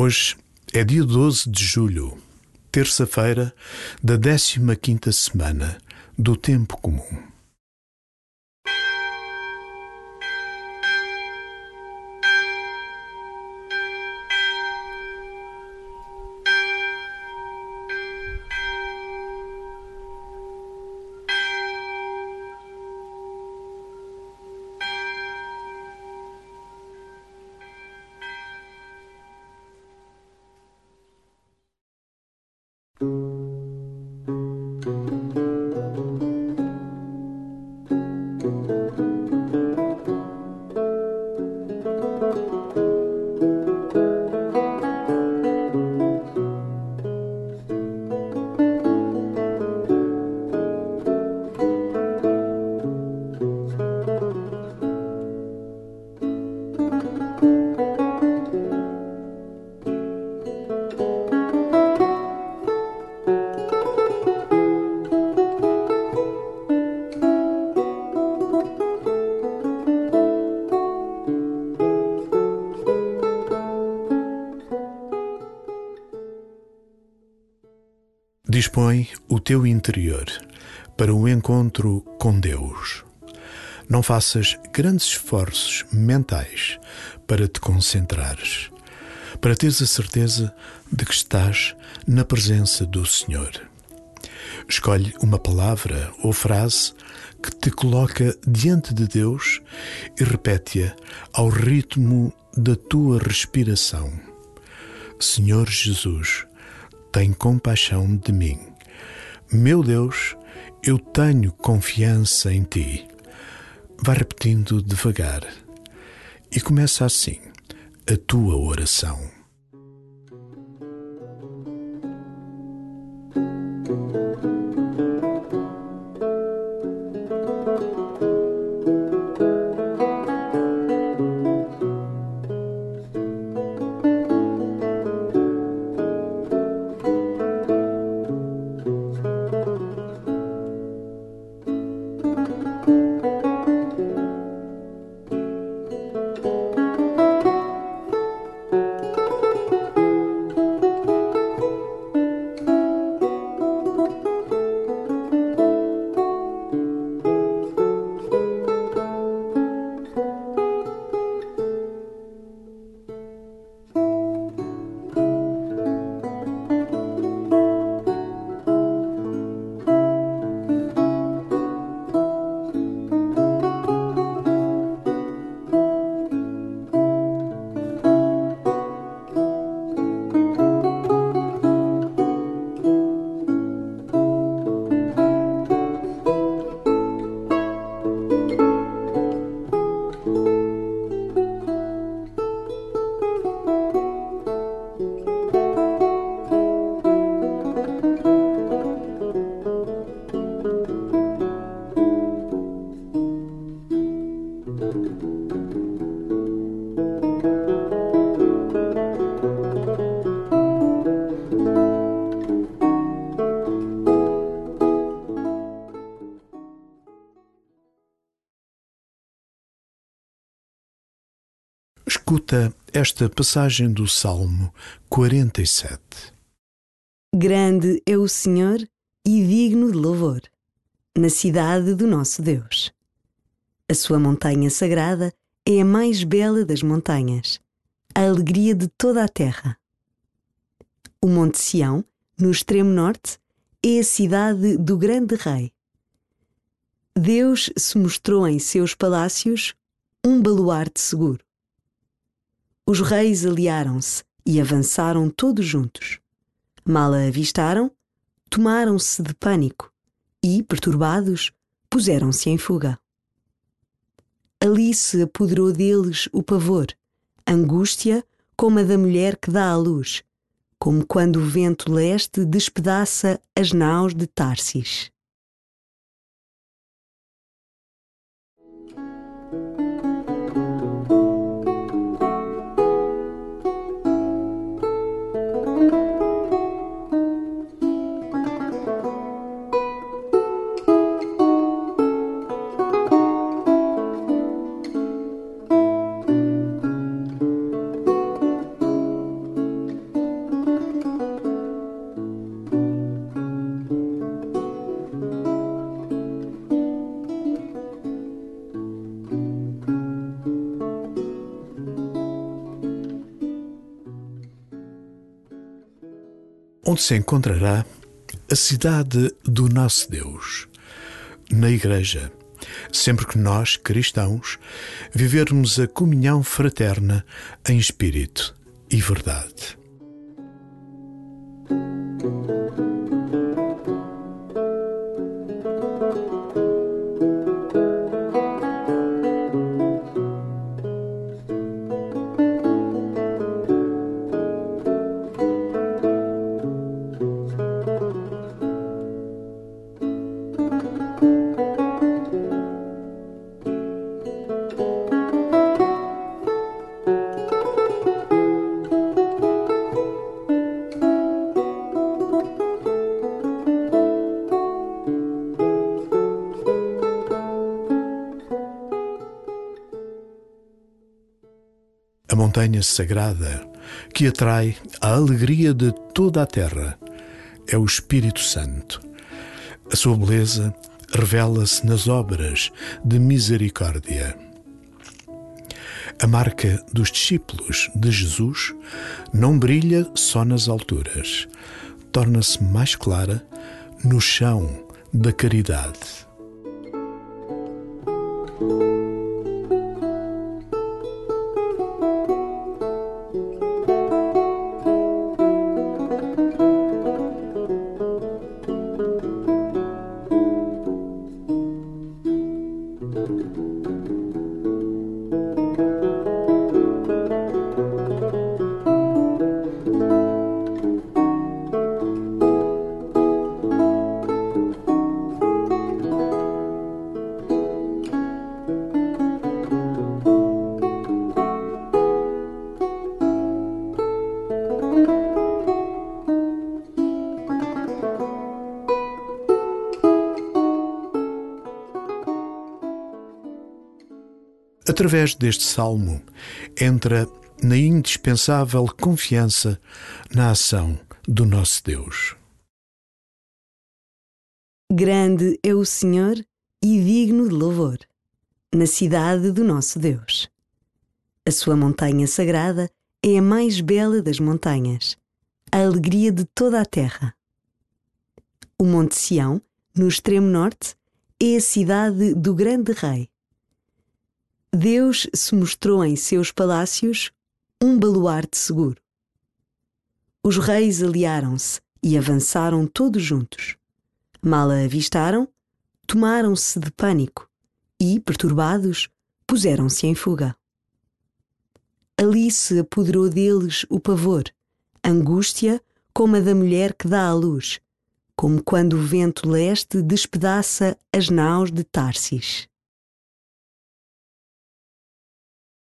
Hoje é dia 12 de julho, terça-feira da 15ª semana do tempo comum. Dispõe o teu interior para o encontro com Deus. Não faças grandes esforços mentais para te concentrares, para teres a certeza de que estás na presença do Senhor. Escolhe uma palavra ou frase que te coloca diante de Deus e repete-a ao ritmo da tua respiração. Senhor Jesus, tem compaixão de mim. Meu Deus, eu tenho confiança em ti. Vai repetindo devagar e começa assim a tua oração. Escuta esta passagem do Salmo 47. Grande é o Senhor e digno de louvor, na cidade do nosso Deus. A sua montanha sagrada é a mais bela das montanhas, a alegria de toda a terra. O Monte Sião, no extremo norte, é a cidade do grande rei. Deus se mostrou em seus palácios um baluarte seguro os reis aliaram-se e avançaram todos juntos. Mal a avistaram, tomaram-se de pânico e, perturbados, puseram-se em fuga. Ali se apoderou deles o pavor, angústia como a da mulher que dá à luz, como quando o vento leste despedaça as naus de Tarsis. Onde se encontrará a cidade do nosso Deus, na Igreja, sempre que nós, cristãos, vivermos a comunhão fraterna em espírito e verdade. Montanha sagrada que atrai a alegria de toda a terra é o Espírito Santo. A sua beleza revela-se nas obras de misericórdia. A marca dos discípulos de Jesus não brilha só nas alturas, torna-se mais clara no chão da caridade. Através deste salmo, entra na indispensável confiança na ação do nosso Deus. Grande é o Senhor e digno de louvor, na cidade do nosso Deus. A sua montanha sagrada é a mais bela das montanhas, a alegria de toda a terra. O Monte Sião, no extremo norte, é a cidade do grande rei Deus se mostrou em seus palácios um baluarte seguro. Os reis aliaram-se e avançaram todos juntos. Mal a avistaram, tomaram-se de pânico e, perturbados, puseram-se em fuga. Ali se apoderou deles o pavor, angústia como a da mulher que dá à luz, como quando o vento leste despedaça as naus de Tarsis.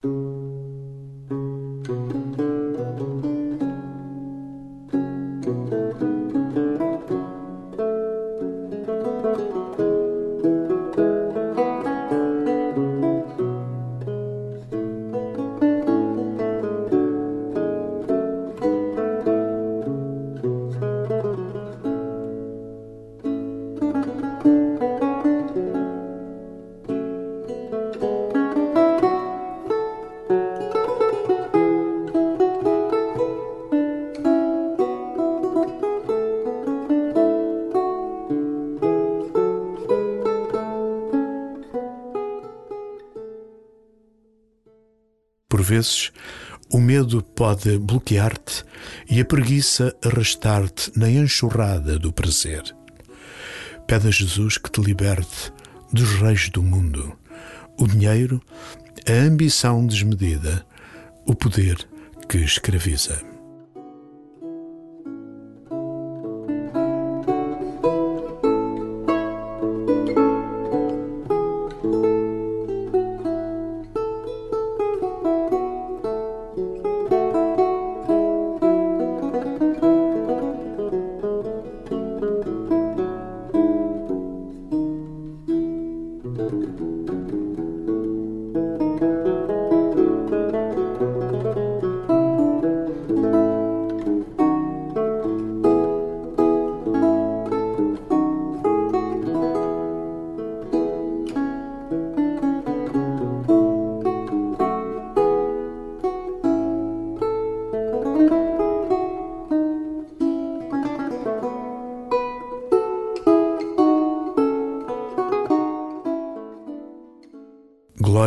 Por vezes, o medo pode bloquear-te e a preguiça arrastar-te na enxurrada do prazer. Pede a Jesus que te liberte dos reis do mundo, o dinheiro, a ambição desmedida, o poder que escraviza.